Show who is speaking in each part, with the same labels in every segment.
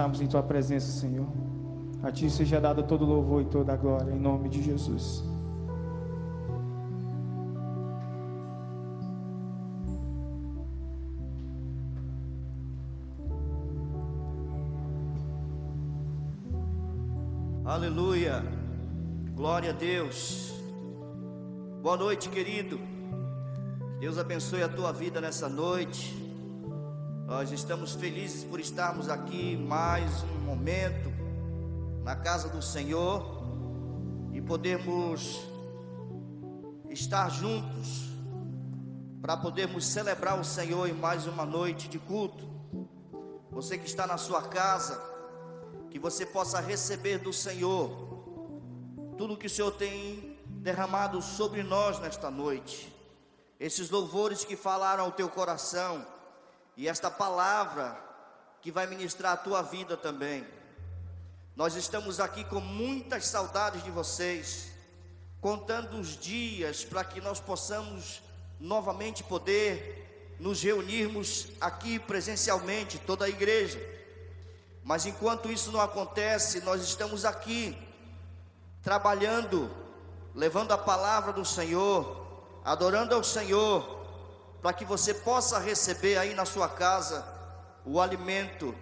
Speaker 1: estarmos em tua presença, Senhor. A ti seja dado todo louvor e toda a glória, em nome de Jesus.
Speaker 2: Aleluia. Glória a Deus. Boa noite, querido. Deus abençoe a tua vida nessa noite. Nós estamos felizes por estarmos aqui mais um momento na casa do Senhor e podermos estar juntos para podermos celebrar o Senhor em mais uma noite de culto. Você que está na sua casa, que você possa receber do Senhor tudo que o Senhor tem derramado sobre nós nesta noite. Esses louvores que falaram ao teu coração e esta palavra que vai ministrar a tua vida também. Nós estamos aqui com muitas saudades de vocês, contando os dias para que nós possamos novamente poder nos reunirmos aqui presencialmente, toda a igreja. Mas enquanto isso não acontece, nós estamos aqui trabalhando, levando a palavra do Senhor, adorando ao Senhor, para que você possa receber aí na sua casa o alimento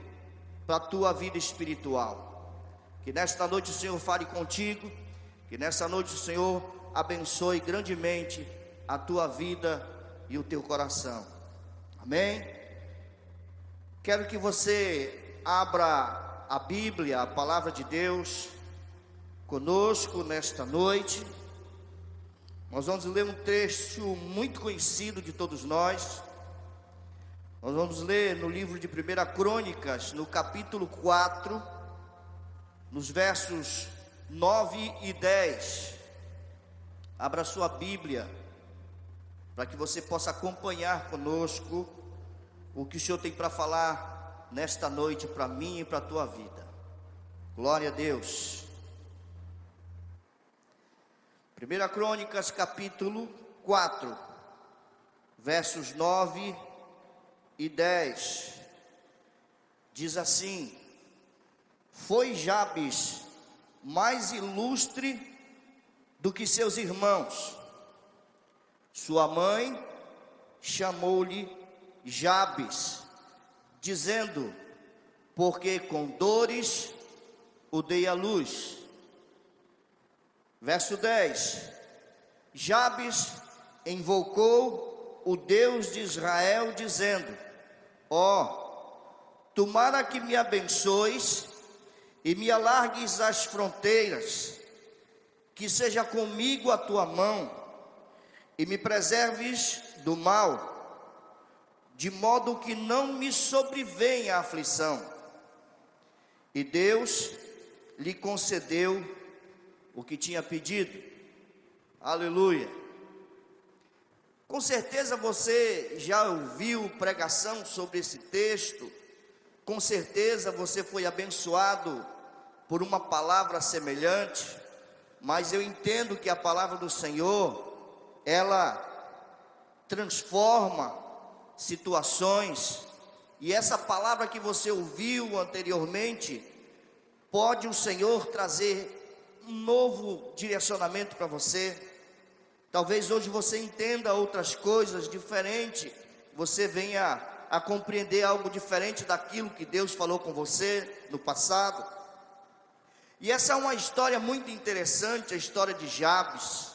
Speaker 2: para a tua vida espiritual. Que nesta noite o Senhor fale contigo, que nesta noite o Senhor abençoe grandemente a tua vida e o teu coração. Amém? Quero que você abra a Bíblia, a palavra de Deus, conosco nesta noite. Nós vamos ler um trecho muito conhecido de todos nós. Nós vamos ler no livro de 1 Crônicas, no capítulo 4, nos versos 9 e 10. Abra sua Bíblia, para que você possa acompanhar conosco o que o Senhor tem para falar nesta noite para mim e para a tua vida. Glória a Deus. 1 Crônicas, capítulo 4, versos 9 e 10. Diz assim: Foi Jabes mais ilustre do que seus irmãos. Sua mãe chamou-lhe Jabes dizendo: Porque com dores o dei a luz. Verso 10: Jabes invocou o Deus de Israel, dizendo: Ó, oh, tomara que me abençoes e me alargues as fronteiras, que seja comigo a tua mão e me preserves do mal de modo que não me sobrevenha a aflição. E Deus lhe concedeu o que tinha pedido. Aleluia. Com certeza você já ouviu pregação sobre esse texto. Com certeza você foi abençoado por uma palavra semelhante. Mas eu entendo que a palavra do Senhor, ela transforma situações, e essa palavra que você ouviu anteriormente, pode o Senhor trazer um novo direcionamento para você. Talvez hoje você entenda outras coisas diferentes, você venha a compreender algo diferente daquilo que Deus falou com você no passado. E essa é uma história muito interessante, a história de Jabes.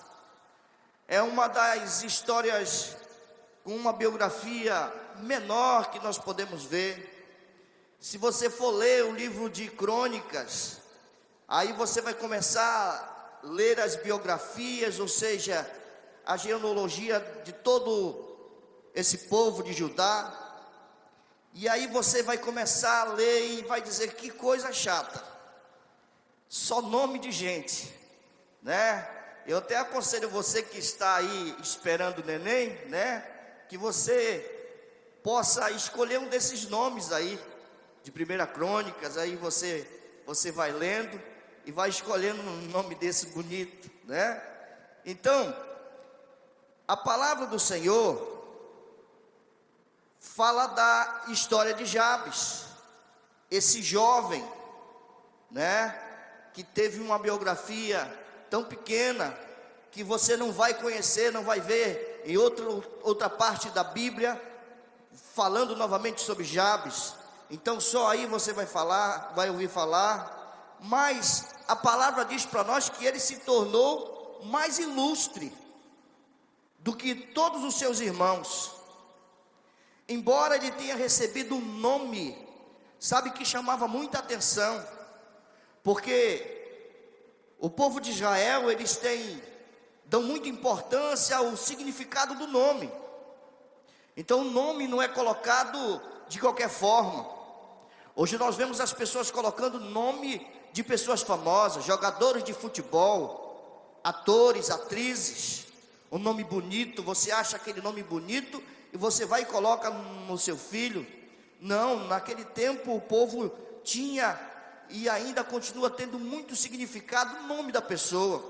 Speaker 2: É uma das histórias com uma biografia menor que nós podemos ver. Se você for ler o livro de crônicas, aí você vai começar a ler as biografias, ou seja, a genealogia de todo esse povo de Judá. E aí você vai começar a ler e vai dizer que coisa chata. Só nome de gente, né? Eu até aconselho você que está aí esperando o neném, né? que você possa escolher um desses nomes aí de Primeira Crônicas, aí você você vai lendo e vai escolhendo um nome desse bonito, né? Então, a palavra do Senhor fala da história de Jabes. esse jovem, né, que teve uma biografia tão pequena que você não vai conhecer, não vai ver em outro, outra parte da Bíblia falando novamente sobre Jabes. Então só aí você vai falar, vai ouvir falar, mas a palavra diz para nós que ele se tornou mais ilustre do que todos os seus irmãos. Embora ele tenha recebido um nome, sabe que chamava muita atenção, porque o povo de Israel, eles têm dão muita importância ao significado do nome. Então o nome não é colocado de qualquer forma. Hoje nós vemos as pessoas colocando nome de pessoas famosas, jogadores de futebol, atores, atrizes, um nome bonito, você acha aquele nome bonito e você vai e coloca no seu filho. Não, naquele tempo o povo tinha e ainda continua tendo muito significado o nome da pessoa.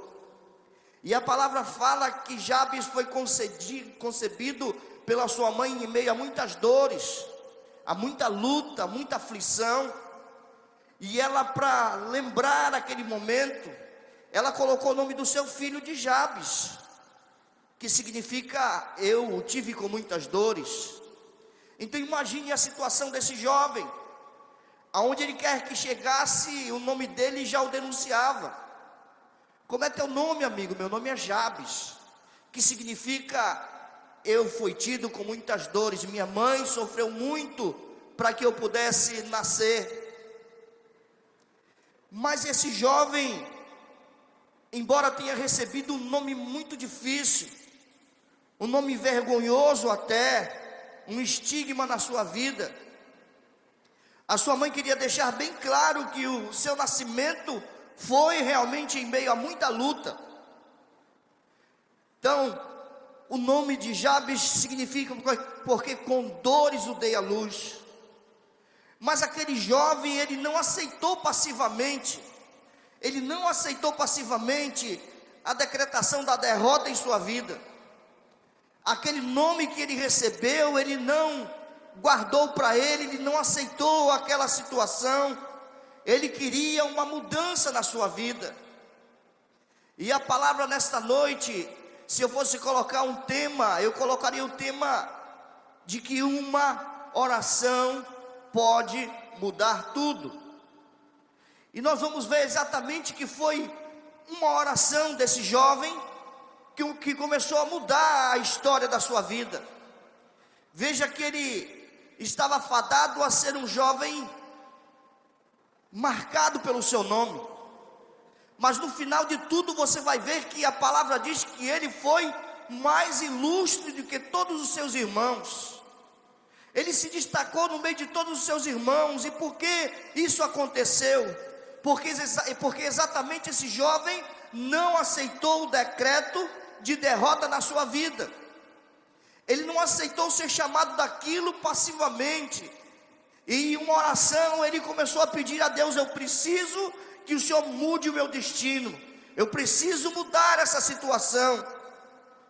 Speaker 2: E a palavra fala que Jabes foi concebido pela sua mãe em meio a muitas dores, a muita luta, muita aflição. E ela, para lembrar aquele momento, ela colocou o nome do seu filho de Jabes, que significa eu o tive com muitas dores. Então imagine a situação desse jovem, aonde ele quer que chegasse, o nome dele já o denunciava. Como é teu nome, amigo? Meu nome é Jabes, que significa eu fui tido com muitas dores, minha mãe sofreu muito para que eu pudesse nascer. Mas esse jovem, embora tenha recebido um nome muito difícil, um nome vergonhoso até, um estigma na sua vida, a sua mãe queria deixar bem claro que o seu nascimento foi realmente em meio a muita luta. Então, o nome de Jabes significa porque com dores o dei à luz. Mas aquele jovem, ele não aceitou passivamente, ele não aceitou passivamente a decretação da derrota em sua vida. Aquele nome que ele recebeu, ele não guardou para ele, ele não aceitou aquela situação ele queria uma mudança na sua vida. E a palavra nesta noite, se eu fosse colocar um tema, eu colocaria o tema de que uma oração pode mudar tudo. E nós vamos ver exatamente que foi uma oração desse jovem que, que começou a mudar a história da sua vida. Veja que ele estava fadado a ser um jovem marcado pelo seu nome. Mas no final de tudo você vai ver que a palavra diz que ele foi mais ilustre do que todos os seus irmãos. Ele se destacou no meio de todos os seus irmãos. E por que isso aconteceu? Porque, porque exatamente esse jovem não aceitou o decreto de derrota na sua vida. Ele não aceitou ser chamado daquilo passivamente. E em uma oração ele começou a pedir a Deus: Eu preciso que o Senhor mude o meu destino. Eu preciso mudar essa situação.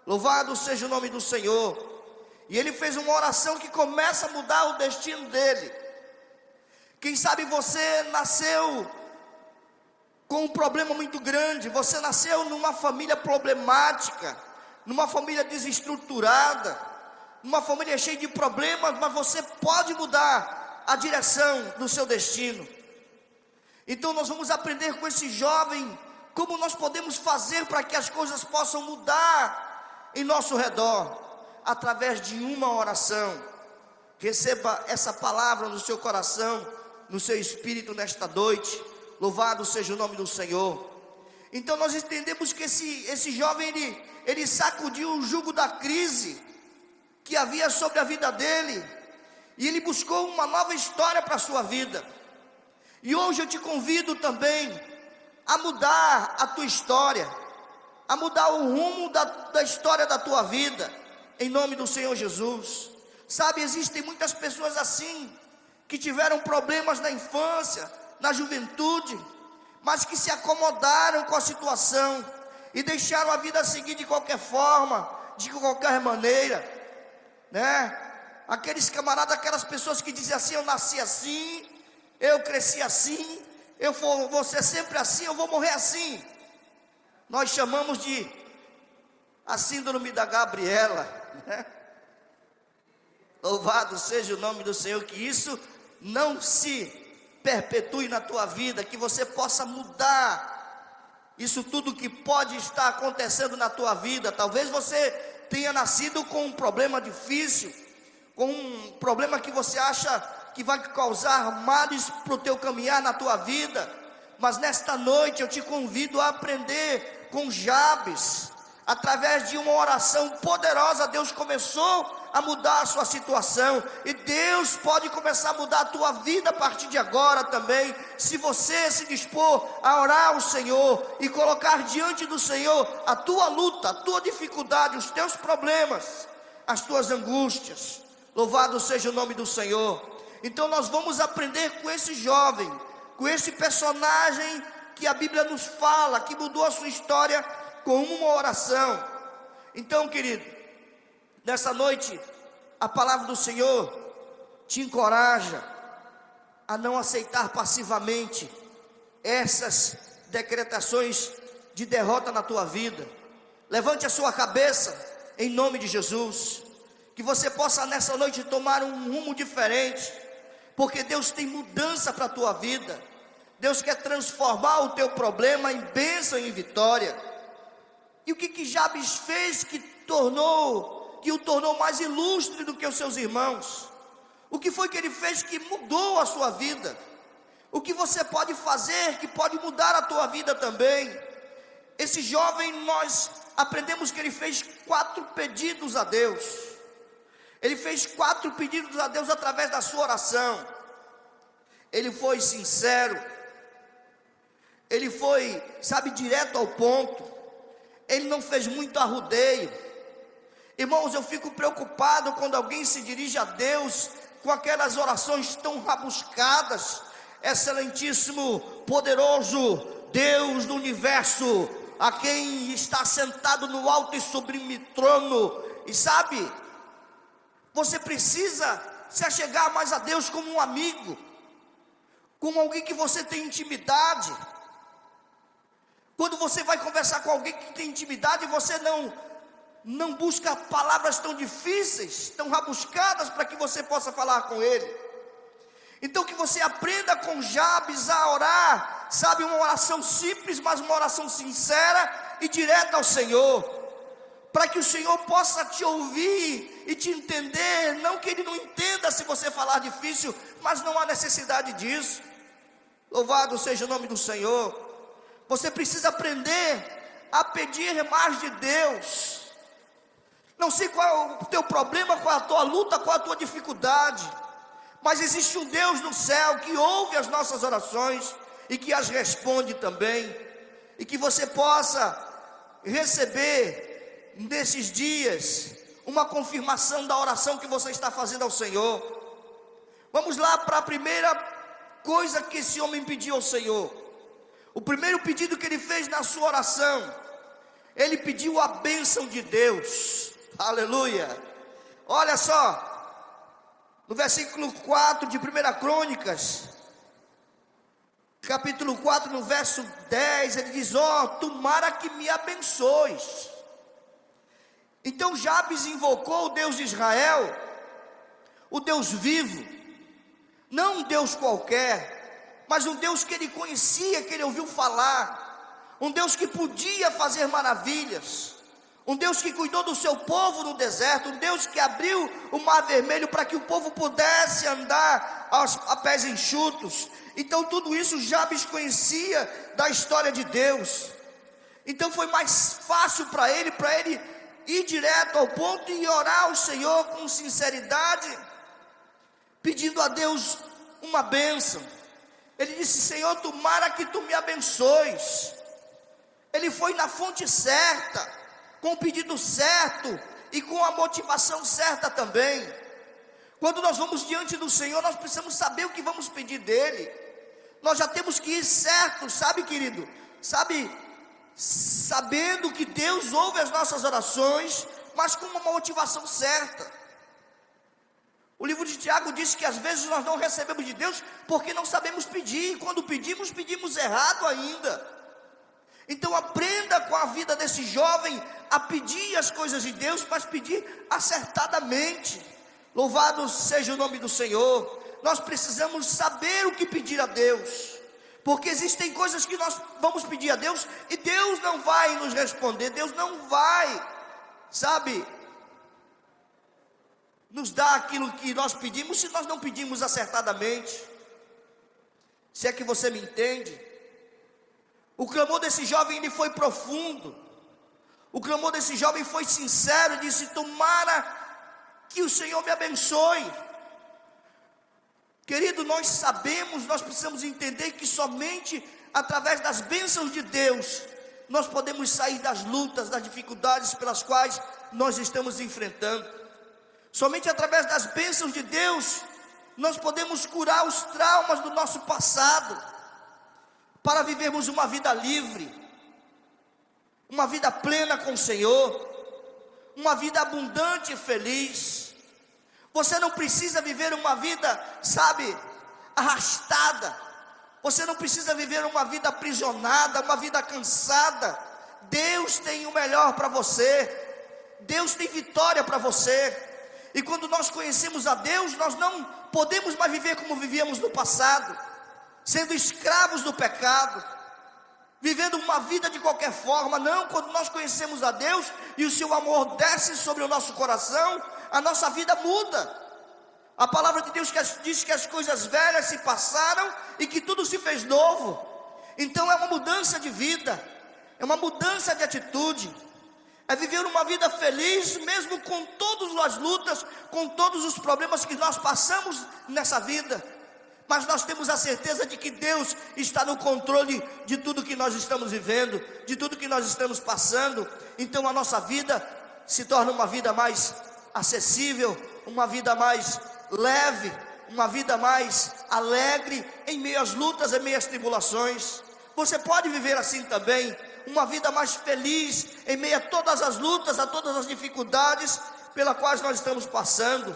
Speaker 2: Louvado seja o nome do Senhor. E ele fez uma oração que começa a mudar o destino dele. Quem sabe você nasceu com um problema muito grande, você nasceu numa família problemática, numa família desestruturada, numa família cheia de problemas, mas você pode mudar a direção do seu destino. Então nós vamos aprender com esse jovem como nós podemos fazer para que as coisas possam mudar em nosso redor através de uma oração. Receba essa palavra no seu coração, no seu espírito nesta noite. Louvado seja o nome do Senhor. Então nós entendemos que esse, esse jovem ele, ele sacudiu o jugo da crise que havia sobre a vida dele e ele buscou uma nova história para a sua vida. E hoje eu te convido também a mudar a tua história, a mudar o rumo da, da história da tua vida, em nome do Senhor Jesus. Sabe, existem muitas pessoas assim, que tiveram problemas na infância, na juventude, mas que se acomodaram com a situação e deixaram a vida seguir de qualquer forma, de qualquer maneira, né? aqueles camaradas, aquelas pessoas que dizem assim: Eu nasci assim, eu cresci assim, eu vou, vou ser sempre assim, eu vou morrer assim. Nós chamamos de a síndrome da Gabriela. Né? Louvado seja o nome do Senhor, que isso não se perpetue na tua vida, que você possa mudar isso tudo que pode estar acontecendo na tua vida. Talvez você tenha nascido com um problema difícil, com um problema que você acha que vai causar males para o teu caminhar na tua vida. Mas nesta noite eu te convido a aprender com Jabes, através de uma oração poderosa, Deus começou a mudar a sua situação, e Deus pode começar a mudar a tua vida a partir de agora também, se você se dispor a orar ao Senhor e colocar diante do Senhor a tua luta, a tua dificuldade, os teus problemas, as tuas angústias. Louvado seja o nome do Senhor. Então nós vamos aprender com esse jovem, com esse personagem que a Bíblia nos fala, que mudou a sua história com uma oração. Então, querido, nessa noite, a palavra do Senhor te encoraja a não aceitar passivamente essas decretações de derrota na tua vida. Levante a sua cabeça em nome de Jesus. Que você possa nessa noite tomar um rumo diferente, porque Deus tem mudança para a tua vida. Deus quer transformar o teu problema em bênção e em vitória. E o que que Jabes fez que tornou, que o tornou mais ilustre do que os seus irmãos? O que foi que ele fez que mudou a sua vida? O que você pode fazer que pode mudar a tua vida também? Esse jovem, nós aprendemos que ele fez quatro pedidos a Deus. Ele fez quatro pedidos a Deus através da sua oração. Ele foi sincero. Ele foi, sabe, direto ao ponto ele não fez muito arrudeio. Irmãos, eu fico preocupado quando alguém se dirige a Deus com aquelas orações tão rabuscadas. Excelentíssimo, poderoso Deus do universo, a quem está sentado no alto e sublime trono, e sabe, você precisa se achegar mais a Deus como um amigo, como alguém que você tem intimidade. Quando você vai conversar com alguém que tem intimidade, você não não busca palavras tão difíceis, tão rabuscadas para que você possa falar com ele. Então que você aprenda com Jabes a orar, sabe, uma oração simples, mas uma oração sincera e direta ao Senhor, para que o Senhor possa te ouvir e te entender, não que ele não entenda se você falar difícil, mas não há necessidade disso. Louvado seja o nome do Senhor. Você precisa aprender a pedir mais de Deus. Não sei qual é o teu problema, qual é a tua luta, qual é a tua dificuldade, mas existe um Deus no céu que ouve as nossas orações e que as responde também, e que você possa receber nesses dias uma confirmação da oração que você está fazendo ao Senhor. Vamos lá para a primeira coisa que esse homem pediu ao Senhor. O primeiro pedido que ele fez na sua oração, ele pediu a bênção de Deus. Aleluia. Olha só, no versículo 4 de 1 Crônicas, capítulo 4, no verso 10, ele diz: Ó, oh, tomara que me abençoes. Então Jabes invocou o Deus de Israel, o Deus vivo, não um Deus qualquer, mas um Deus que ele conhecia, que ele ouviu falar, um Deus que podia fazer maravilhas, um Deus que cuidou do seu povo no deserto, um Deus que abriu o mar vermelho para que o povo pudesse andar aos, a pés enxutos. Então, tudo isso Jabes conhecia da história de Deus. Então, foi mais fácil para ele, para ele ir direto ao ponto e orar ao Senhor com sinceridade, pedindo a Deus uma bênção. Ele disse: Senhor, tomara que tu me abençoes. Ele foi na fonte certa, com o pedido certo e com a motivação certa também. Quando nós vamos diante do Senhor, nós precisamos saber o que vamos pedir dele. Nós já temos que ir certo, sabe, querido? Sabe, sabendo que Deus ouve as nossas orações, mas com uma motivação certa. O livro de Tiago diz que às vezes nós não recebemos de Deus porque não sabemos pedir, e quando pedimos, pedimos errado ainda. Então aprenda com a vida desse jovem a pedir as coisas de Deus, mas pedir acertadamente. Louvado seja o nome do Senhor. Nós precisamos saber o que pedir a Deus. Porque existem coisas que nós vamos pedir a Deus e Deus não vai nos responder, Deus não vai, sabe, nos dar aquilo que nós pedimos se nós não pedimos acertadamente. Se é que você me entende. O clamor desse jovem ele foi profundo. O clamor desse jovem foi sincero, disse: "Tomara que o Senhor me abençoe". Querido, nós sabemos, nós precisamos entender que somente através das bênçãos de Deus nós podemos sair das lutas, das dificuldades pelas quais nós estamos enfrentando. Somente através das bênçãos de Deus nós podemos curar os traumas do nosso passado, para vivermos uma vida livre, uma vida plena com o Senhor, uma vida abundante e feliz. Você não precisa viver uma vida, sabe, arrastada. Você não precisa viver uma vida aprisionada, uma vida cansada. Deus tem o melhor para você. Deus tem vitória para você. E quando nós conhecemos a Deus, nós não podemos mais viver como vivíamos no passado, sendo escravos do pecado, vivendo uma vida de qualquer forma. Não, quando nós conhecemos a Deus e o seu amor desce sobre o nosso coração, a nossa vida muda. A palavra de Deus diz que as coisas velhas se passaram e que tudo se fez novo. Então é uma mudança de vida, é uma mudança de atitude, é viver uma vida feliz, mesmo com todas as lutas, com todos os problemas que nós passamos nessa vida. Mas nós temos a certeza de que Deus está no controle de tudo que nós estamos vivendo, de tudo que nós estamos passando. Então a nossa vida se torna uma vida mais acessível, uma vida mais leve, uma vida mais alegre em meio às lutas, em meio às tribulações. Você pode viver assim também, uma vida mais feliz em meio a todas as lutas, a todas as dificuldades pelas quais nós estamos passando.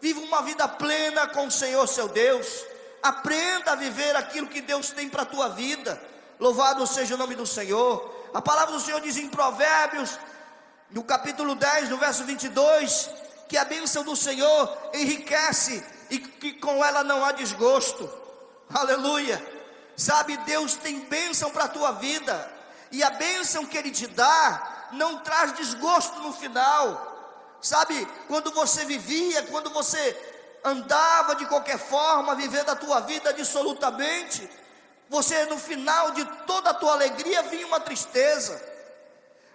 Speaker 2: Viva uma vida plena com o Senhor seu Deus. Aprenda a viver aquilo que Deus tem para a tua vida. Louvado seja o nome do Senhor. A palavra do Senhor diz em Provérbios no capítulo 10, no verso 22, que a bênção do Senhor enriquece e que com ela não há desgosto. Aleluia. Sabe, Deus tem bênção para a tua vida, e a bênção que Ele te dá não traz desgosto no final. Sabe, quando você vivia, quando você andava de qualquer forma, vivendo a tua vida dissolutamente, você no final de toda a tua alegria vinha uma tristeza.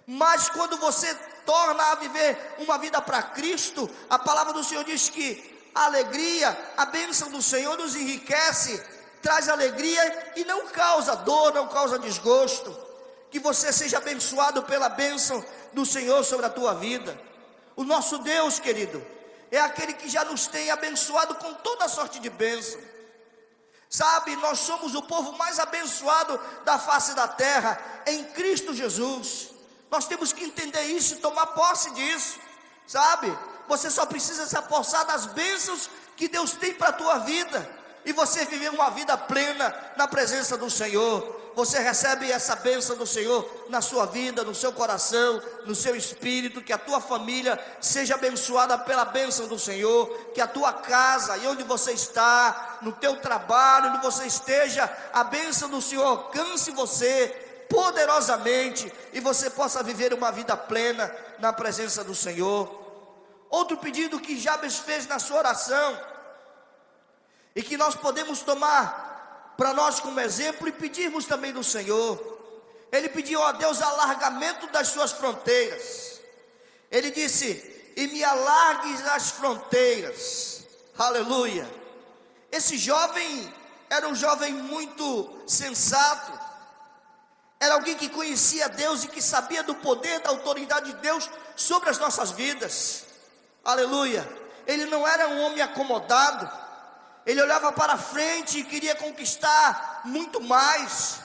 Speaker 2: Mas quando você torna a viver uma vida para Cristo, a palavra do Senhor diz que a alegria, a bênção do Senhor nos enriquece, traz alegria e não causa dor, não causa desgosto. Que você seja abençoado pela bênção do Senhor sobre a tua vida. O nosso Deus, querido, é aquele que já nos tem abençoado com toda sorte de bênção. Sabe, nós somos o povo mais abençoado da face da terra em Cristo Jesus. Nós temos que entender isso e tomar posse disso, sabe? Você só precisa se apossar das bênçãos que Deus tem para a tua vida e você viver uma vida plena na presença do Senhor. Você recebe essa bênção do Senhor na sua vida, no seu coração, no seu espírito, que a tua família seja abençoada pela bênção do Senhor, que a tua casa e onde você está, no teu trabalho, onde você esteja, a bênção do Senhor alcance você poderosamente e você possa viver uma vida plena na presença do Senhor. Outro pedido que Jabes fez na sua oração e que nós podemos tomar para nós como exemplo e pedirmos também do Senhor. Ele pediu a Deus alargamento das suas fronteiras. Ele disse: "E me alargues as fronteiras". Aleluia. Esse jovem era um jovem muito sensato, era alguém que conhecia Deus e que sabia do poder, da autoridade de Deus sobre as nossas vidas. Aleluia. Ele não era um homem acomodado. Ele olhava para frente e queria conquistar muito mais.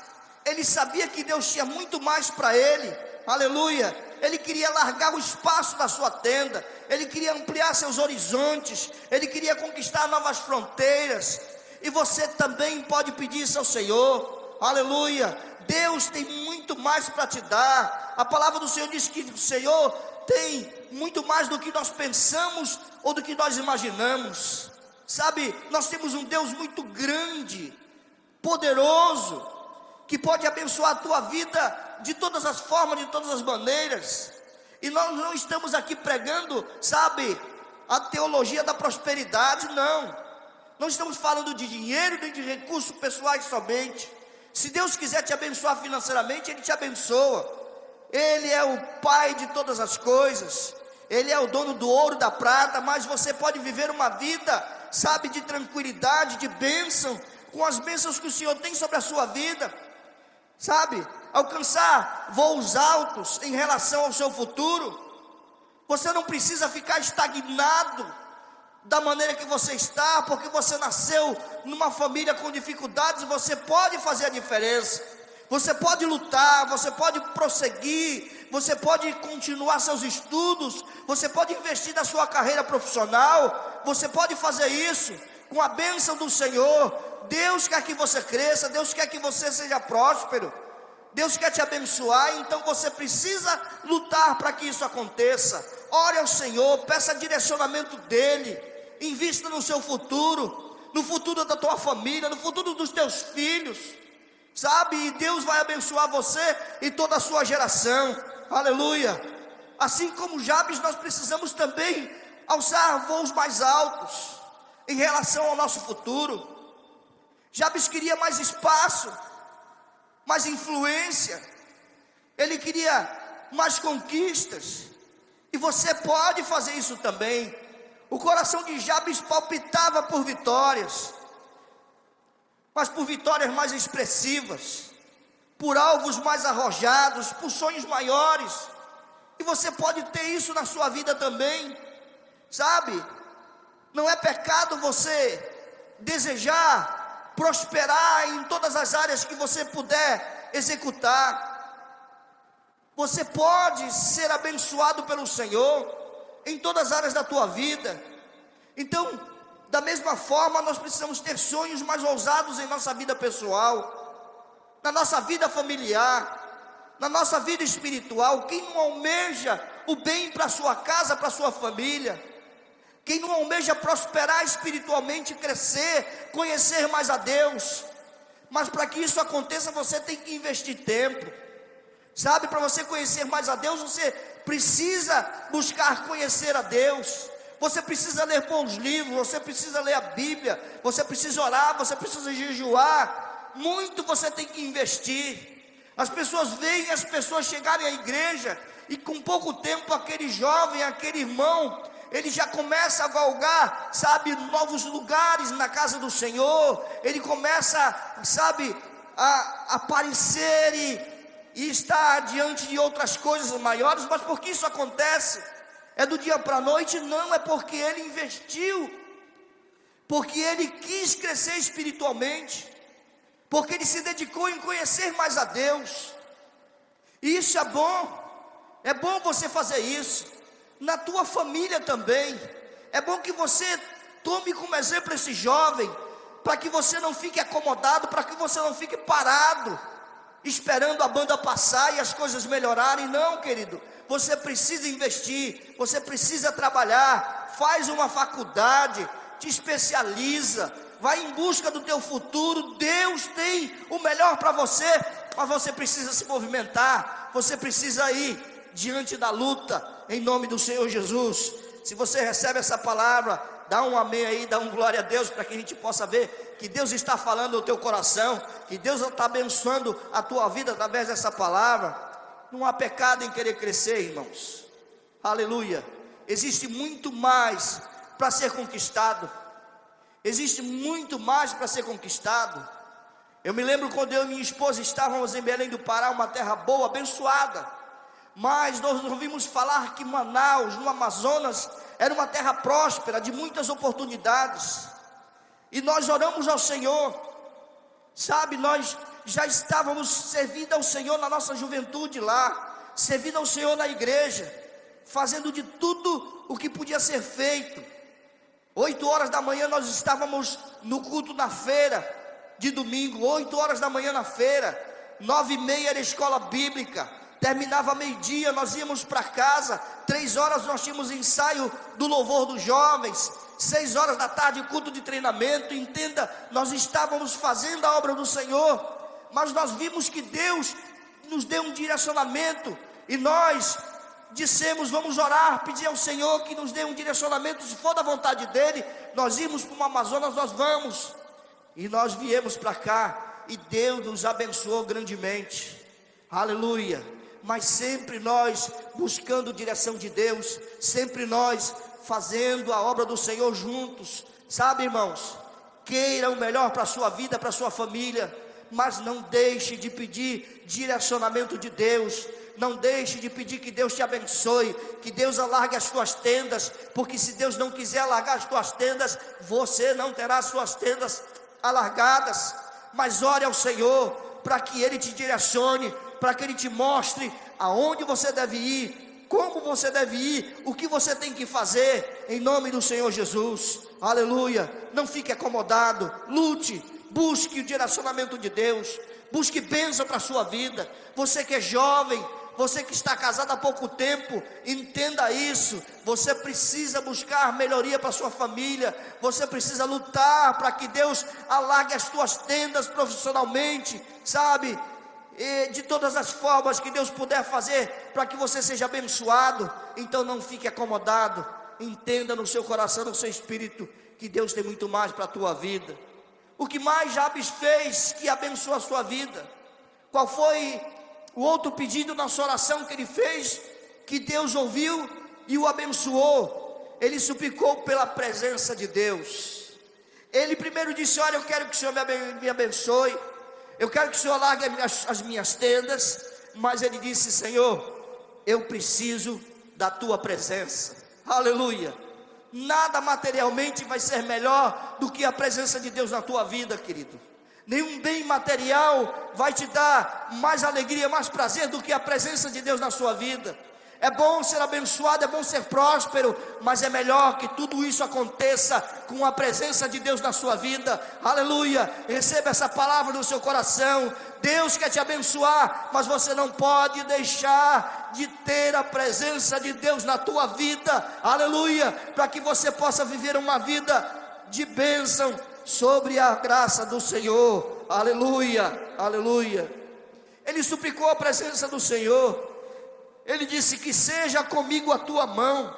Speaker 2: Ele sabia que Deus tinha muito mais para ele. Aleluia. Ele queria largar o espaço da sua tenda. ele queria ampliar seus horizontes, ele queria conquistar novas fronteiras. E você também pode pedir isso ao Senhor, aleluia. Deus tem muito mais para te dar. A palavra do Senhor diz que o Senhor tem muito mais do que nós pensamos ou do que nós imaginamos. Sabe, nós temos um Deus muito grande, poderoso, que pode abençoar a tua vida de todas as formas, de todas as maneiras. E nós não estamos aqui pregando, sabe, a teologia da prosperidade, não. Não estamos falando de dinheiro nem de recursos pessoais somente. Se Deus quiser te abençoar financeiramente, Ele te abençoa. Ele é o Pai de todas as coisas. Ele é o dono do ouro, da prata, mas você pode viver uma vida, sabe, de tranquilidade, de bênção, com as bênçãos que o Senhor tem sobre a sua vida, sabe, alcançar voos altos em relação ao seu futuro. Você não precisa ficar estagnado da maneira que você está, porque você nasceu numa família com dificuldades, você pode fazer a diferença. Você pode lutar, você pode prosseguir, você pode continuar seus estudos, você pode investir na sua carreira profissional, você pode fazer isso com a bênção do Senhor. Deus quer que você cresça, Deus quer que você seja próspero, Deus quer te abençoar, então você precisa lutar para que isso aconteça. Ore ao Senhor, peça direcionamento dEle, invista no seu futuro, no futuro da tua família, no futuro dos teus filhos sabe? E Deus vai abençoar você e toda a sua geração, aleluia. Assim como Jabes, nós precisamos também alçar voos mais altos em relação ao nosso futuro. Jabes queria mais espaço, mais influência, ele queria mais conquistas, e você pode fazer isso também. O coração de Jabes palpitava por vitórias mas por vitórias mais expressivas, por alvos mais arrojados, por sonhos maiores. E você pode ter isso na sua vida também, sabe? Não é pecado você desejar prosperar em todas as áreas que você puder executar. Você pode ser abençoado pelo Senhor em todas as áreas da tua vida. Então, da mesma forma, nós precisamos ter sonhos mais ousados em nossa vida pessoal, na nossa vida familiar, na nossa vida espiritual. Quem não almeja o bem para sua casa, para sua família, quem não almeja prosperar espiritualmente, crescer, conhecer mais a Deus, mas para que isso aconteça, você tem que investir tempo. Sabe, para você conhecer mais a Deus, você precisa buscar conhecer a Deus. Você precisa ler bons livros, você precisa ler a Bíblia, você precisa orar, você precisa jejuar. Muito você tem que investir. As pessoas veem as pessoas chegarem à igreja e com pouco tempo aquele jovem, aquele irmão, ele já começa a galgar, sabe, novos lugares na casa do Senhor. Ele começa, sabe, a aparecer e, e estar diante de outras coisas maiores. Mas por que isso acontece? é do dia para a noite, não, é porque ele investiu, porque ele quis crescer espiritualmente, porque ele se dedicou em conhecer mais a Deus. E isso é bom, é bom você fazer isso, na tua família também. É bom que você tome como exemplo esse jovem, para que você não fique acomodado, para que você não fique parado, esperando a banda passar e as coisas melhorarem. Não, querido, você precisa investir, você precisa trabalhar, faz uma faculdade, te especializa, vai em busca do teu futuro. Deus tem o melhor para você, mas você precisa se movimentar, você precisa ir diante da luta, em nome do Senhor Jesus. Se você recebe essa palavra, dá um amém aí, dá um glória a Deus, para que a gente possa ver que Deus está falando no teu coração, que Deus está abençoando a tua vida através dessa palavra. Não há pecado em querer crescer, irmãos. Aleluia. Existe muito mais para ser conquistado. Existe muito mais para ser conquistado. Eu me lembro quando eu e minha esposa estávamos em Belém do Pará, uma terra boa, abençoada. Mas nós ouvimos falar que Manaus, no Amazonas, era uma terra próspera, de muitas oportunidades. E nós oramos ao Senhor. Sabe, nós já estávamos servindo ao Senhor na nossa juventude lá, servindo ao Senhor na igreja, fazendo de tudo o que podia ser feito. Oito horas da manhã nós estávamos no culto na feira de domingo, oito horas da manhã na feira, nove e meia era escola bíblica, terminava meio-dia, nós íamos para casa, três horas nós tínhamos ensaio do louvor dos jovens, seis horas da tarde, culto de treinamento. Entenda, nós estávamos fazendo a obra do Senhor, mas nós vimos que Deus nos deu um direcionamento. E nós dissemos: vamos orar, pedir ao Senhor que nos dê um direcionamento, se for da vontade dEle, nós irmos para o Amazonas, nós vamos. E nós viemos para cá e Deus nos abençoou grandemente. Aleluia. Mas sempre nós buscando direção de Deus, sempre nós fazendo a obra do Senhor juntos. Sabe, irmãos? Queira o melhor para a sua vida, para a sua família, mas não deixe de pedir direcionamento de Deus. Não deixe de pedir que Deus te abençoe, que Deus alargue as tuas tendas, porque se Deus não quiser alargar as tuas tendas, você não terá as suas tendas alargadas. Mas ore ao Senhor para que Ele te direcione, para que Ele te mostre aonde você deve ir, como você deve ir, o que você tem que fazer, em nome do Senhor Jesus, aleluia. Não fique acomodado, lute, busque o direcionamento de Deus, busque bênção para a sua vida. Você que é jovem, você que está casado há pouco tempo, entenda isso. Você precisa buscar melhoria para sua família. Você precisa lutar para que Deus alargue as tuas tendas profissionalmente, sabe? e de todas as formas que Deus puder fazer para que você seja abençoado. Então não fique acomodado, entenda no seu coração, no seu espírito, que Deus tem muito mais para a tua vida. O que mais Jabes fez que abençoou a sua vida? Qual foi o outro pedido na sua oração que ele fez, que Deus ouviu e o abençoou? Ele suplicou pela presença de Deus. Ele primeiro disse: Olha, eu quero que o Senhor me abençoe. Eu quero que o Senhor largue as minhas tendas, mas ele disse: Senhor, eu preciso da tua presença. Aleluia. Nada materialmente vai ser melhor do que a presença de Deus na tua vida, querido. Nenhum bem material vai te dar mais alegria, mais prazer do que a presença de Deus na sua vida. É bom ser abençoado, é bom ser próspero, mas é melhor que tudo isso aconteça com a presença de Deus na sua vida. Aleluia! Receba essa palavra no seu coração. Deus quer te abençoar, mas você não pode deixar de ter a presença de Deus na tua vida. Aleluia! Para que você possa viver uma vida de bênção sobre a graça do Senhor. Aleluia! Aleluia! Ele suplicou a presença do Senhor. Ele disse: Que seja comigo a tua mão.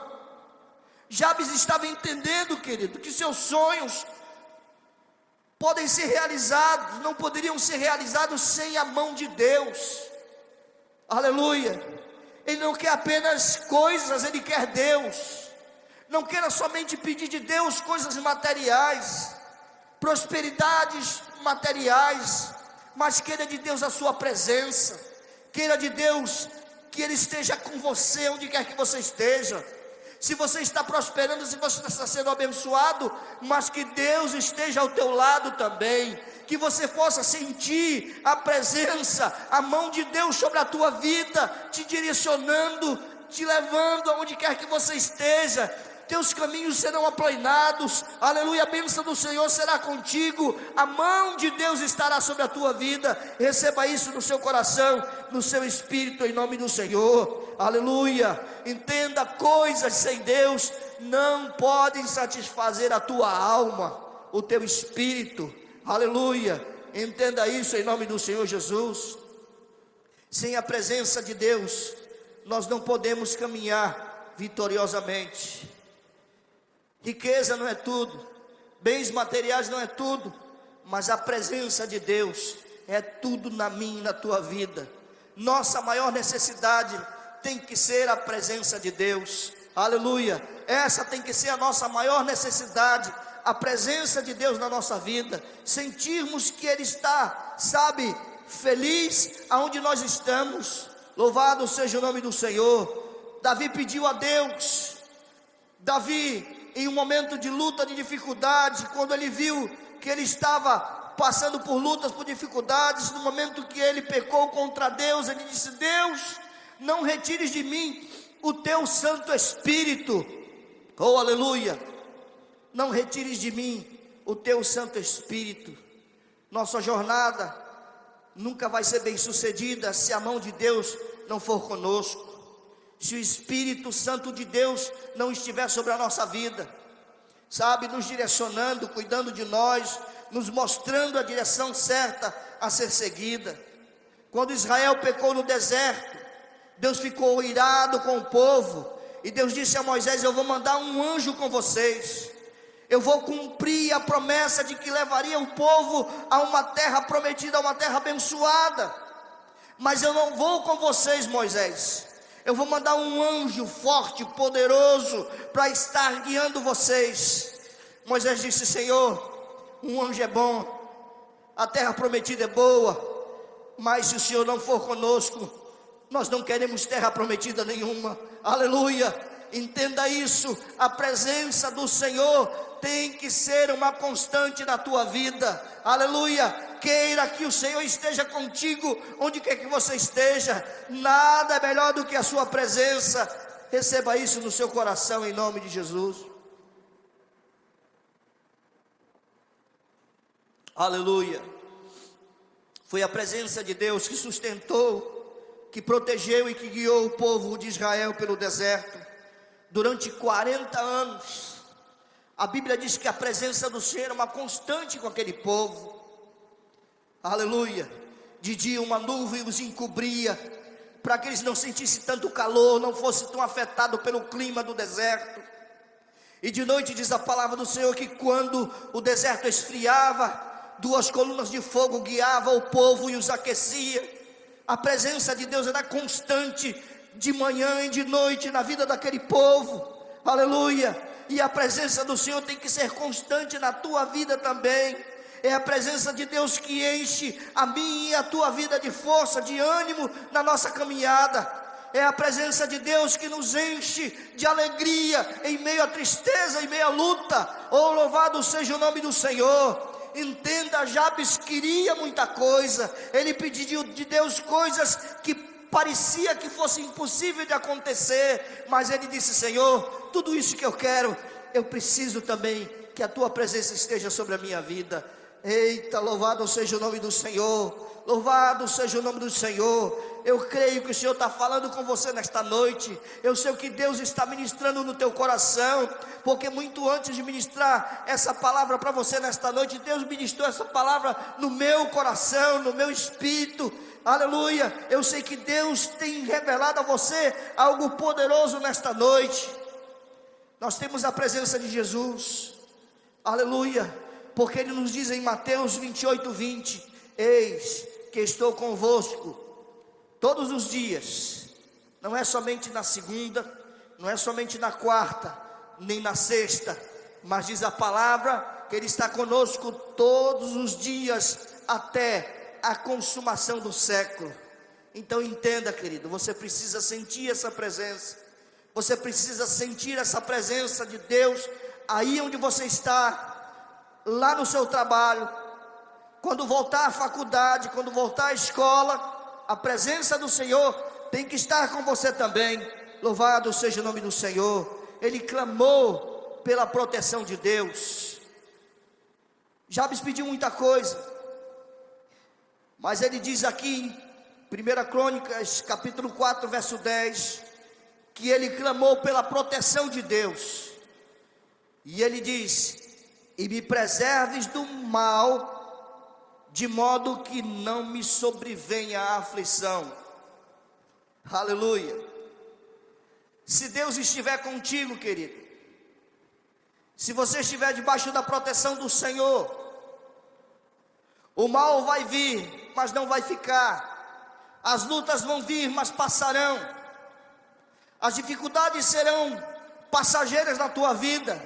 Speaker 2: Jabes estava entendendo, querido, que seus sonhos podem ser realizados, não poderiam ser realizados sem a mão de Deus. Aleluia. Ele não quer apenas coisas, ele quer Deus. Não queira somente pedir de Deus coisas materiais, prosperidades materiais, mas queira de Deus a sua presença. Queira de Deus que Ele esteja com você onde quer que você esteja. Se você está prosperando, se você está sendo abençoado, mas que Deus esteja ao teu lado também, que você possa sentir a presença, a mão de Deus sobre a tua vida, te direcionando, te levando aonde quer que você esteja, teus caminhos serão aplainados, aleluia, a bênção do Senhor será contigo, a mão de Deus estará sobre a tua vida, receba isso no seu coração, no seu espírito, em nome do Senhor, aleluia, entenda, coisas sem Deus não podem satisfazer a tua alma, o teu espírito, aleluia, entenda isso em nome do Senhor Jesus, sem a presença de Deus, nós não podemos caminhar vitoriosamente. Riqueza não é tudo, bens materiais não é tudo, mas a presença de Deus é tudo na minha e na tua vida. Nossa maior necessidade tem que ser a presença de Deus. Aleluia. Essa tem que ser a nossa maior necessidade, a presença de Deus na nossa vida. Sentirmos que Ele está, sabe, feliz aonde nós estamos. Louvado seja o nome do Senhor. Davi pediu a Deus. Davi em um momento de luta, de dificuldade, quando ele viu que ele estava passando por lutas, por dificuldades, no momento que ele pecou contra Deus, ele disse: Deus, não retires de mim o teu Santo Espírito. Oh, aleluia! Não retires de mim o teu Santo Espírito. Nossa jornada nunca vai ser bem sucedida se a mão de Deus não for conosco, se o Espírito Santo de Deus não estiver sobre a nossa vida, sabe, nos direcionando, cuidando de nós, nos mostrando a direção certa a ser seguida. Quando Israel pecou no deserto, Deus ficou irado com o povo, e Deus disse a Moisés: Eu vou mandar um anjo com vocês. Eu vou cumprir a promessa de que levaria o povo a uma terra prometida, a uma terra abençoada. Mas eu não vou com vocês, Moisés. Eu vou mandar um anjo forte, poderoso, para estar guiando vocês. Moisés disse: Senhor, um anjo é bom, a terra prometida é boa, mas se o Senhor não for conosco, nós não queremos terra prometida nenhuma. Aleluia. Entenda isso, a presença do Senhor tem que ser uma constante na tua vida. Aleluia. Queira que o Senhor esteja contigo, onde quer que você esteja. Nada é melhor do que a sua presença. Receba isso no seu coração em nome de Jesus. Aleluia. Foi a presença de Deus que sustentou, que protegeu e que guiou o povo de Israel pelo deserto durante 40 anos. A Bíblia diz que a presença do Senhor é uma constante com aquele povo. Aleluia. De dia uma nuvem os encobria, para que eles não sentissem tanto calor, não fossem tão afetados pelo clima do deserto. E de noite diz a palavra do Senhor que quando o deserto esfriava, duas colunas de fogo guiavam o povo e os aquecia. A presença de Deus era constante de manhã e de noite na vida daquele povo. Aleluia e a presença do Senhor tem que ser constante na tua vida também. É a presença de Deus que enche a minha e a tua vida de força, de ânimo na nossa caminhada. É a presença de Deus que nos enche de alegria em meio à tristeza, em meio à luta. Oh, louvado seja o nome do Senhor. Entenda, Jabes queria muita coisa, ele pediu de Deus coisas que parecia que fosse impossível de acontecer, mas ele disse: Senhor, tudo isso que eu quero, eu preciso também que a tua presença esteja sobre a minha vida. Eita, louvado seja o nome do Senhor, louvado seja o nome do Senhor. Eu creio que o Senhor está falando com você nesta noite. Eu sei que Deus está ministrando no teu coração, porque muito antes de ministrar essa palavra para você nesta noite, Deus ministrou essa palavra no meu coração, no meu espírito. Aleluia. Eu sei que Deus tem revelado a você algo poderoso nesta noite. Nós temos a presença de Jesus. Aleluia. Porque ele nos diz em Mateus 28, 20: Eis que estou convosco todos os dias. Não é somente na segunda, não é somente na quarta, nem na sexta, mas diz a palavra que Ele está conosco todos os dias até a consumação do século. Então entenda, querido, você precisa sentir essa presença. Você precisa sentir essa presença de Deus aí onde você está, lá no seu trabalho. Quando voltar à faculdade, quando voltar à escola, a presença do Senhor tem que estar com você também. Louvado seja o nome do Senhor. Ele clamou pela proteção de Deus. Jabes pediu muita coisa. Mas ele diz aqui em 1 Crônicas, capítulo 4, verso 10, que ele clamou pela proteção de Deus. E ele diz: E me preserves do mal, de modo que não me sobrevenha a aflição. Aleluia. Se Deus estiver contigo, querido, se você estiver debaixo da proteção do Senhor, o mal vai vir, mas não vai ficar. As lutas vão vir, mas passarão. As dificuldades serão passageiras na tua vida,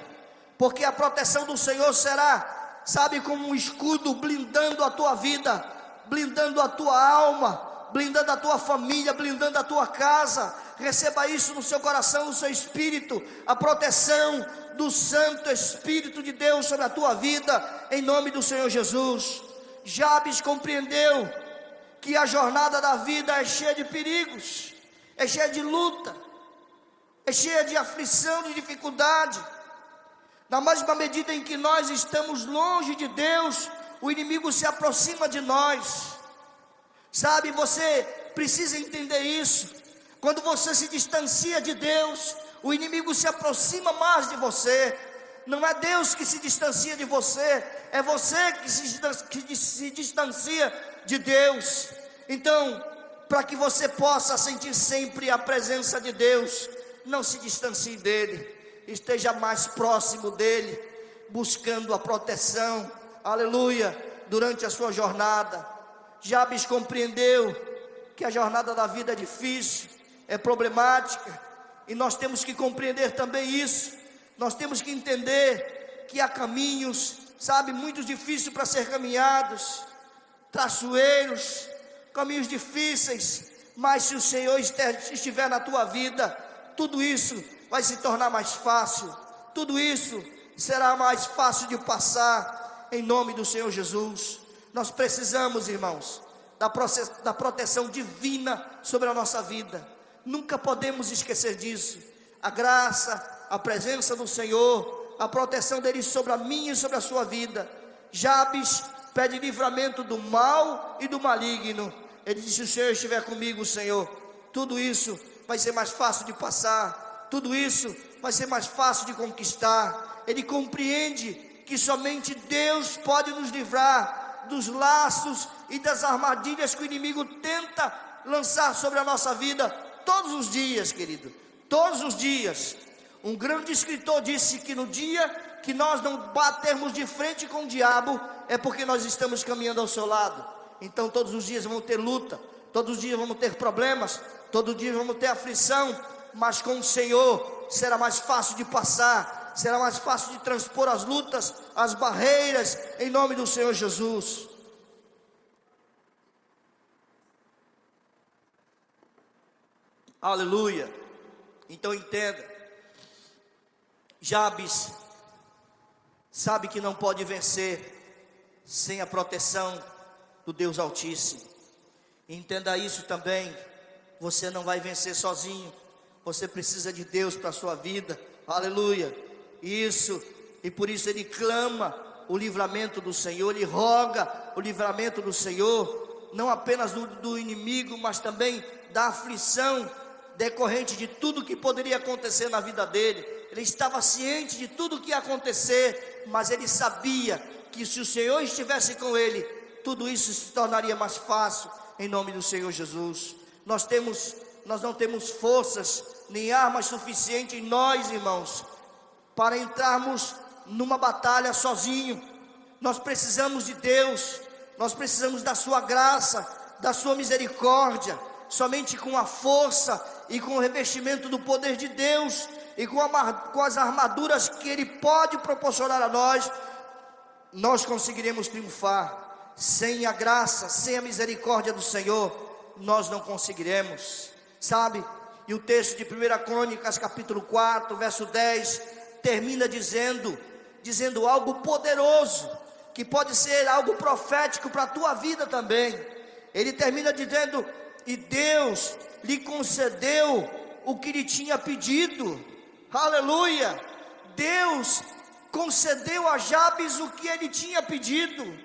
Speaker 2: porque a proteção do Senhor será, sabe, como um escudo blindando a tua vida, blindando a tua alma, blindando a tua família, blindando a tua casa. Receba isso no seu coração, no seu espírito, a proteção do Santo Espírito de Deus sobre a tua vida, em nome do Senhor Jesus. Jabes compreendeu que a jornada da vida é cheia de perigos, é cheia de luta. é cheia de aflição, de dificuldade. Na mesma medida em que nós estamos longe de Deus, o inimigo se aproxima de nós. Sabe, você precisa entender isso. Quando você se distancia de Deus, o inimigo se aproxima mais de você. Não é Deus que se distancia de você, é você que se, que se distancia de Deus. Então, para que você possa sentir sempre a presença de Deus, não se distancie dele, esteja mais próximo dele, buscando a proteção, aleluia, durante a sua jornada. Jabes compreendeu que a jornada da vida é difícil, é problemática, e nós temos que compreender também isso. Nós temos que entender que há caminhos, sabe, muito difíceis para ser caminhados, traçoeiros, caminhos difíceis, mas se o Senhor estiver na tua vida, tudo isso vai se tornar mais fácil, tudo isso será mais fácil de passar, em nome do Senhor Jesus. Nós precisamos, irmãos, da, da proteção divina sobre a nossa vida, nunca podemos esquecer disso. A graça, a presença do Senhor, a proteção dele sobre a minha e sobre a sua vida. Jabes pede livramento do mal e do maligno. Ele disse: Se o Senhor estiver comigo, Senhor, tudo isso vai ser mais fácil de passar, tudo isso vai ser mais fácil de conquistar. Ele compreende que somente Deus pode nos livrar dos laços e das armadilhas que o inimigo tenta lançar sobre a nossa vida todos os dias, querido, todos os dias. Um grande escritor disse que no dia que nós não batermos de frente com o diabo, é porque nós estamos caminhando ao seu lado. Então todos os dias vamos ter luta, todos os dias vamos ter problemas, todo dia vamos ter aflição, mas com o Senhor será mais fácil de passar, será mais fácil de transpor as lutas, as barreiras, em nome do Senhor Jesus. Aleluia. Então entenda. Jabes sabe que não pode vencer sem a proteção do Deus Altíssimo. Entenda isso também. Você não vai vencer sozinho. Você precisa de Deus para a sua vida. Aleluia. Isso. E por isso ele clama o livramento do Senhor, ele roga o livramento do Senhor, não apenas do, do inimigo, mas também da aflição decorrente de tudo que poderia acontecer na vida dele. Ele estava ciente de tudo que ia acontecer, mas ele sabia que se o Senhor estivesse com ele, tudo isso se tornaria mais fácil em nome do Senhor Jesus. Nós temos, nós não temos forças nem armas suficientes em nós, irmãos, para entrarmos numa batalha sozinho. Nós precisamos de Deus, nós precisamos da sua graça, da sua misericórdia. Somente com a força e com o revestimento do poder de Deus e com, a, com as armaduras que Ele pode proporcionar a nós, nós conseguiremos triunfar. Sem a graça, sem a misericórdia do Senhor, nós não conseguiremos, sabe? E o texto de 1 Crônicas, capítulo 4, verso 10, termina dizendo, dizendo algo poderoso, que pode ser algo profético para a tua vida também. Ele termina dizendo: E Deus lhe concedeu o que lhe tinha pedido. Aleluia! Deus concedeu a Jabes o que ele tinha pedido,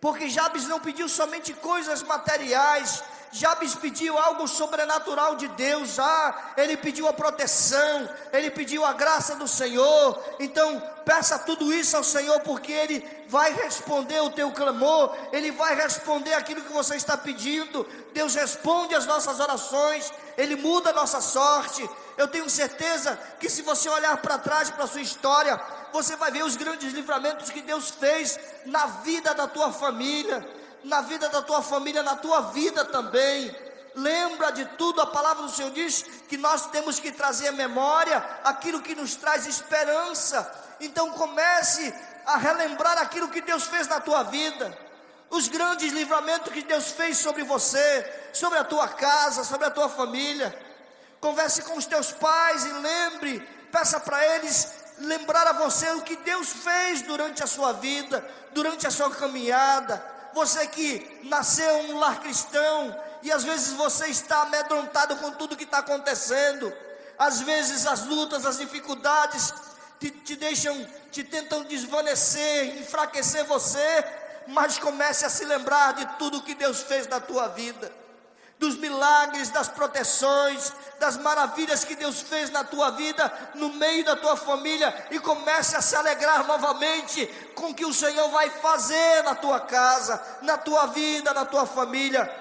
Speaker 2: porque Jabes não pediu somente coisas materiais, Jabes pediu algo sobrenatural de Deus, ah, ele pediu a proteção, ele pediu a graça do Senhor. Então, peça tudo isso ao Senhor, porque Ele vai responder o teu clamor, Ele vai responder aquilo que você está pedindo. Deus responde as nossas orações, Ele muda a nossa sorte. Eu tenho certeza que se você olhar para trás, para a sua história, você vai ver os grandes livramentos que Deus fez na vida da tua família na vida da tua família, na tua vida também. Lembra de tudo, a palavra do Senhor diz que nós temos que trazer à memória aquilo que nos traz esperança. Então comece a relembrar aquilo que Deus fez na tua vida, os grandes livramentos que Deus fez sobre você, sobre a tua casa, sobre a tua família. Converse com os teus pais e lembre, peça para eles lembrar a você o que Deus fez durante a sua vida, durante a sua caminhada você que nasceu um lar cristão e às vezes você está amedrontado com tudo que está acontecendo. Às vezes as lutas, as dificuldades te, te deixam, te tentam desvanecer, enfraquecer você, mas comece a se lembrar de tudo que Deus fez na tua vida dos milagres, das proteções, das maravilhas que Deus fez na tua vida, no meio da tua família, e comece a se alegrar novamente com o que o Senhor vai fazer na tua casa, na tua vida, na tua família,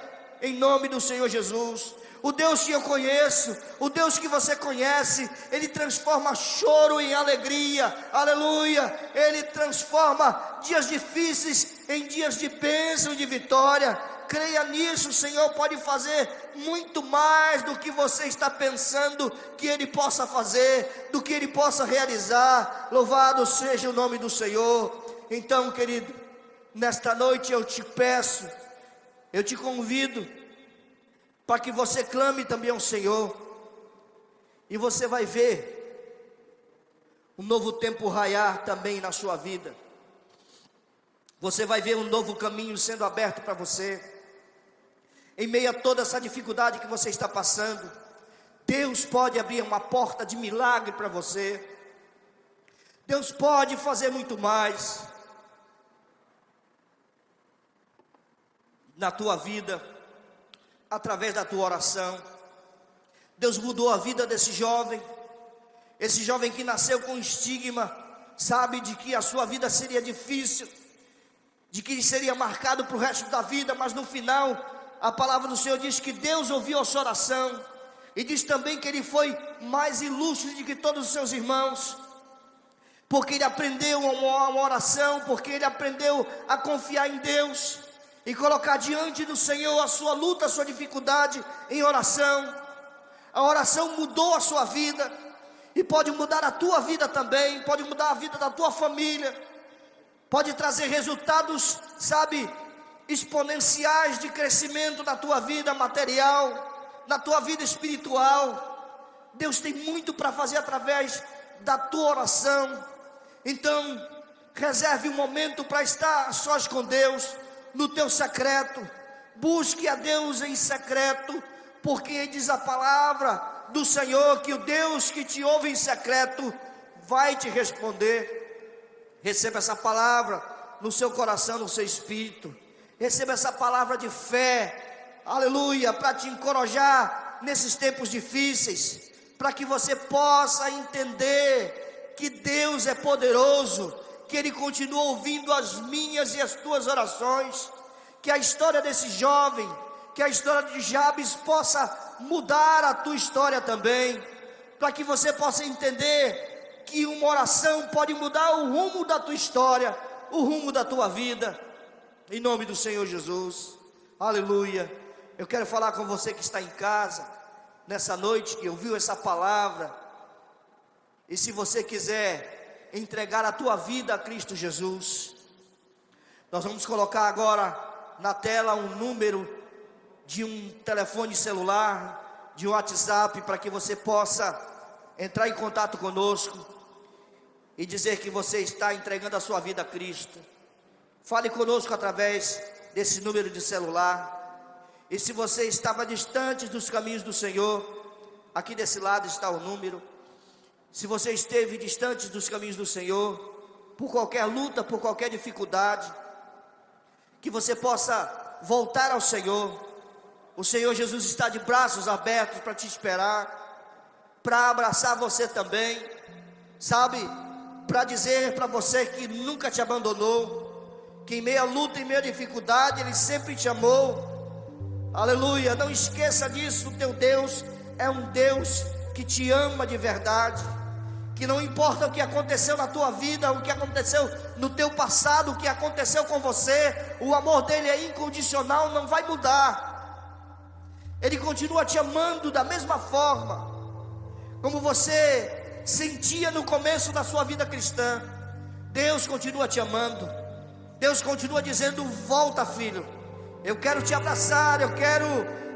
Speaker 2: em nome do Senhor Jesus. O Deus que eu conheço, o Deus que você conhece, Ele transforma choro em alegria, aleluia. Ele transforma dias difíceis em dias de bênção e de vitória creia nisso, o Senhor pode fazer muito mais do que você está pensando que Ele possa fazer, do que Ele possa realizar. Louvado seja o nome do Senhor. Então, querido, nesta noite eu te peço, eu te convido, para que você clame também ao Senhor, e você vai ver um novo tempo raiar também na sua vida. Você vai ver um novo caminho sendo aberto para você em meio a toda essa dificuldade que você está passando, Deus pode abrir uma porta de milagre para você. Deus pode fazer muito mais na tua vida, através da tua oração. Deus mudou a vida desse jovem, esse jovem que nasceu com estigma, sabe de que a sua vida seria difícil, de que ele seria marcado para o resto da vida, mas no final a palavra do Senhor diz que Deus ouviu a sua oração, e diz também que ele foi mais ilustre do que todos os seus irmãos, porque ele aprendeu uma oração, porque ele aprendeu a confiar em Deus e colocar diante do Senhor a sua luta, a sua dificuldade em oração. A oração mudou a sua vida e pode mudar a tua vida também, pode mudar a vida da tua família, pode trazer resultados, sabe, exponenciais de crescimento na tua vida material, na tua vida espiritual. Deus tem muito para fazer através da tua oração. Então, reserve um momento para estar sós com Deus, no teu secreto. Busque a Deus em secreto, porque diz a palavra do Senhor que o Deus que te ouve em secreto vai te responder. Receba essa palavra no seu coração, no seu espírito. Receba essa palavra de fé, aleluia, para te encorajar nesses tempos difíceis, para que você possa entender que Deus é poderoso, que Ele continua ouvindo as minhas e as tuas orações, que a história desse jovem, que a história de Jabes possa mudar a tua história também, para que você possa entender que uma oração pode mudar o rumo da tua história, o rumo da tua vida. Em nome do Senhor Jesus. Aleluia. Eu quero falar com você que está em casa, nessa noite que ouviu essa palavra. E se você quiser entregar a tua vida a Cristo Jesus, nós vamos colocar agora na tela um número de um telefone celular, de um WhatsApp, para que você possa entrar em contato conosco e dizer que você está entregando a sua vida a Cristo. Fale conosco através desse número de celular. E se você estava distante dos caminhos do Senhor, aqui desse lado está o número. Se você esteve distante dos caminhos do Senhor, por qualquer luta, por qualquer dificuldade, que você possa voltar ao Senhor. O Senhor Jesus está de braços abertos para te esperar, para abraçar você também, sabe? Para dizer para você que nunca te abandonou, que em meio à luta, em meio à dificuldade, Ele sempre te amou. Aleluia, não esqueça disso, o teu Deus é um Deus que te ama de verdade. Que não importa o que aconteceu na tua vida, o que aconteceu no teu passado, o que aconteceu com você, o amor dele é incondicional, não vai mudar. Ele continua te amando da mesma forma, como você sentia no começo da sua vida cristã. Deus continua te amando. Deus continua dizendo: Volta, filho. Eu quero te abraçar, eu quero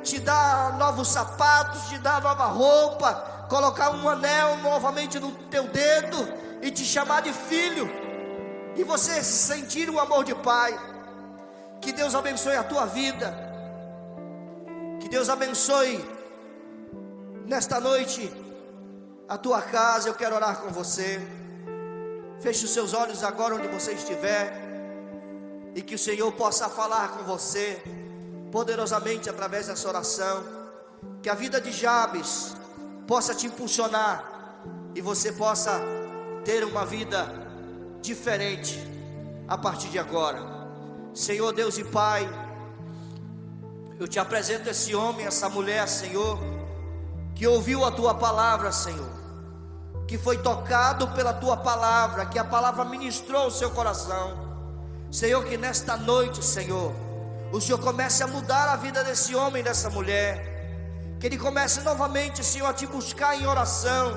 Speaker 2: te dar novos sapatos, te dar nova roupa, colocar um anel novamente no teu dedo e te chamar de filho. E você sentir o amor de pai. Que Deus abençoe a tua vida. Que Deus abençoe nesta noite a tua casa, eu quero orar com você. Feche os seus olhos agora onde você estiver. E que o Senhor possa falar com você poderosamente através dessa oração. Que a vida de Jabes possa te impulsionar e você possa ter uma vida diferente a partir de agora. Senhor Deus e Pai, eu te apresento esse homem, essa mulher, Senhor, que ouviu a tua palavra, Senhor que foi tocado pela tua palavra, que a palavra ministrou o seu coração. Senhor, que nesta noite, Senhor, o Senhor comece a mudar a vida desse homem, dessa mulher. Que ele comece novamente, Senhor, a te buscar em oração.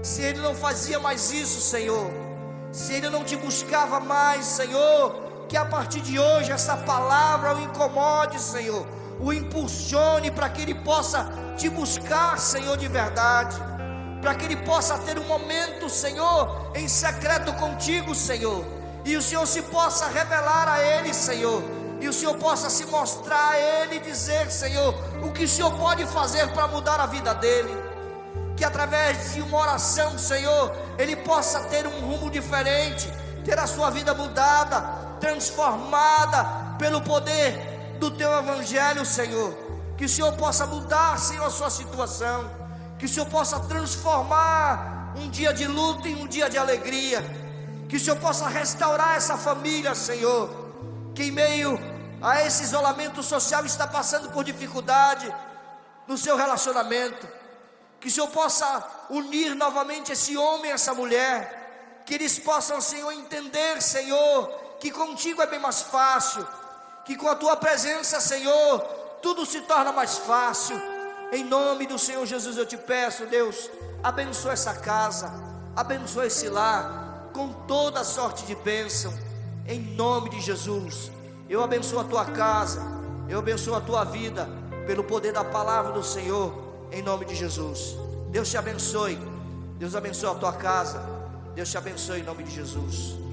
Speaker 2: Se ele não fazia mais isso, Senhor, se ele não te buscava mais, Senhor, que a partir de hoje essa palavra o incomode, Senhor, o impulsione para que ele possa te buscar, Senhor, de verdade para que ele possa ter um momento, Senhor, em secreto contigo, Senhor, e o Senhor se possa revelar a ele, Senhor, e o Senhor possa se mostrar a ele e dizer, Senhor, o que o Senhor pode fazer para mudar a vida dele. Que através de uma oração, Senhor, ele possa ter um rumo diferente, ter a sua vida mudada, transformada pelo poder do teu evangelho, Senhor. Que o Senhor possa mudar, Senhor, a sua situação que o Senhor possa transformar um dia de luta em um dia de alegria, que o Senhor possa restaurar essa família, Senhor, que em meio a esse isolamento social está passando por dificuldade no seu relacionamento, que o Senhor possa unir novamente esse homem e essa mulher, que eles possam, Senhor, entender, Senhor, que contigo é bem mais fácil, que com a tua presença, Senhor, tudo se torna mais fácil. Em nome do Senhor Jesus eu te peço, Deus, abençoa essa casa, abençoa esse lar com toda sorte de bênção. Em nome de Jesus, eu abençoo a tua casa, eu abençoo a tua vida pelo poder da palavra do Senhor, em nome de Jesus. Deus te abençoe. Deus abençoe a tua casa. Deus te abençoe em nome de Jesus.